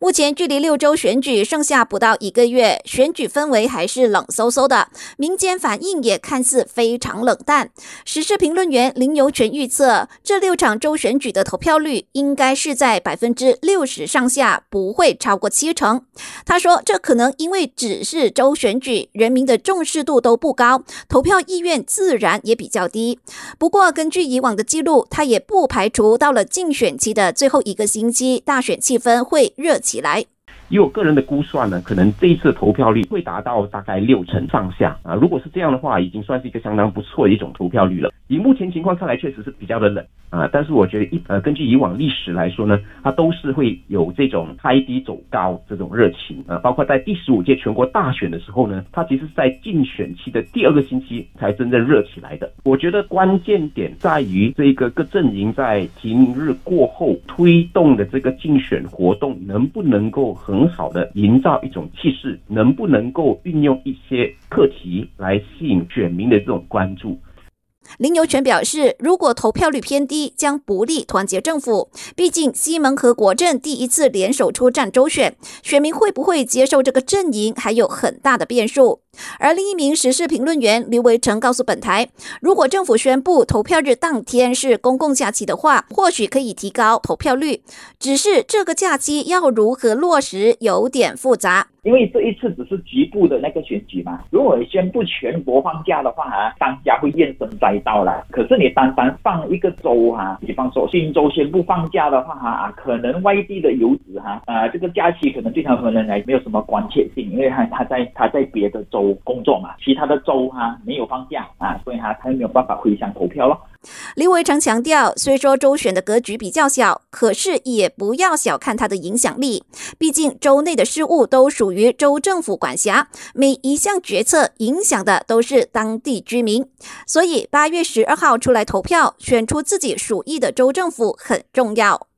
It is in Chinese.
目前距离六周选举剩下不到一个月，选举氛围还是冷飕飕的，民间反应也看似非常冷淡。时事评论员林游全预测，这六场州选举的投票率应该是在百分之六十上下，不会超过七成。他说，这可能因为只是州选举，人民的重视度都不高，投票意愿自然也比较低。不过，根据以往的记录，他也不排除到了竞选期的最后一个星期，大选气氛会热起来。以我个人的估算呢，可能这一次投票率会达到大概六成上下啊。如果是这样的话，已经算是一个相当不错的一种投票率了。以目前情况看来，确实是比较的冷啊。但是我觉得一呃，根据以往历史来说呢，它都是会有这种开低走高这种热情啊。包括在第十五届全国大选的时候呢，它其实是在竞选期的第二个星期才真正热起来的。我觉得关键点在于这个各阵营在提名日过后推动的这个竞选活动能不能够很。很好的营造一种气势，能不能够运用一些课题来吸引选民的这种关注？林游全表示，如果投票率偏低，将不利团结政府。毕竟西蒙和国政第一次联手出战周选，选民会不会接受这个阵营，还有很大的变数。而另一名时事评论员刘维成告诉本台，如果政府宣布投票日当天是公共假期的话，或许可以提高投票率。只是这个假期要如何落实，有点复杂。因为这一次只是局部的那个选举嘛，如果宣布全国放假的话啊，商家会怨声载道了。可是你单单放一个州哈，比方说新州宣布放假的话哈啊，可能外地的游子哈啊，这个假期可能对他们来没有什么关切性，因为他他在他在别的州工作嘛，其他的州哈没有放假啊，所以他他没有办法回乡投票咯。林伟成强调，虽说州选的格局比较小，可是也不要小看它的影响力。毕竟州内的事务都属于州政府管辖，每一项决策影响的都是当地居民。所以八月十二号出来投票，选出自己属意的州政府很重要。